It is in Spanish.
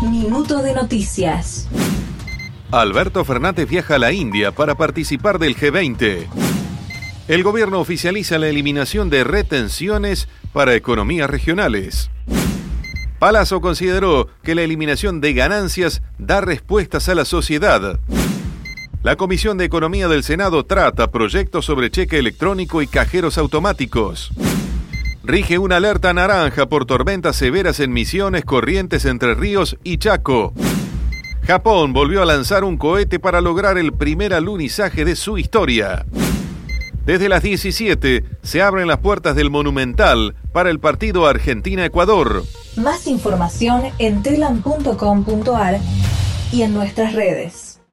Minuto de noticias. Alberto Fernández viaja a la India para participar del G20. El gobierno oficializa la eliminación de retenciones para economías regionales. Palazzo consideró que la eliminación de ganancias da respuestas a la sociedad. La Comisión de Economía del Senado trata proyectos sobre cheque electrónico y cajeros automáticos. Rige una alerta naranja por tormentas severas en Misiones, Corrientes, Entre Ríos y Chaco. Japón volvió a lanzar un cohete para lograr el primer alunizaje de su historia. Desde las 17 se abren las puertas del Monumental para el partido Argentina-Ecuador. Más información en telam.com.ar y en nuestras redes.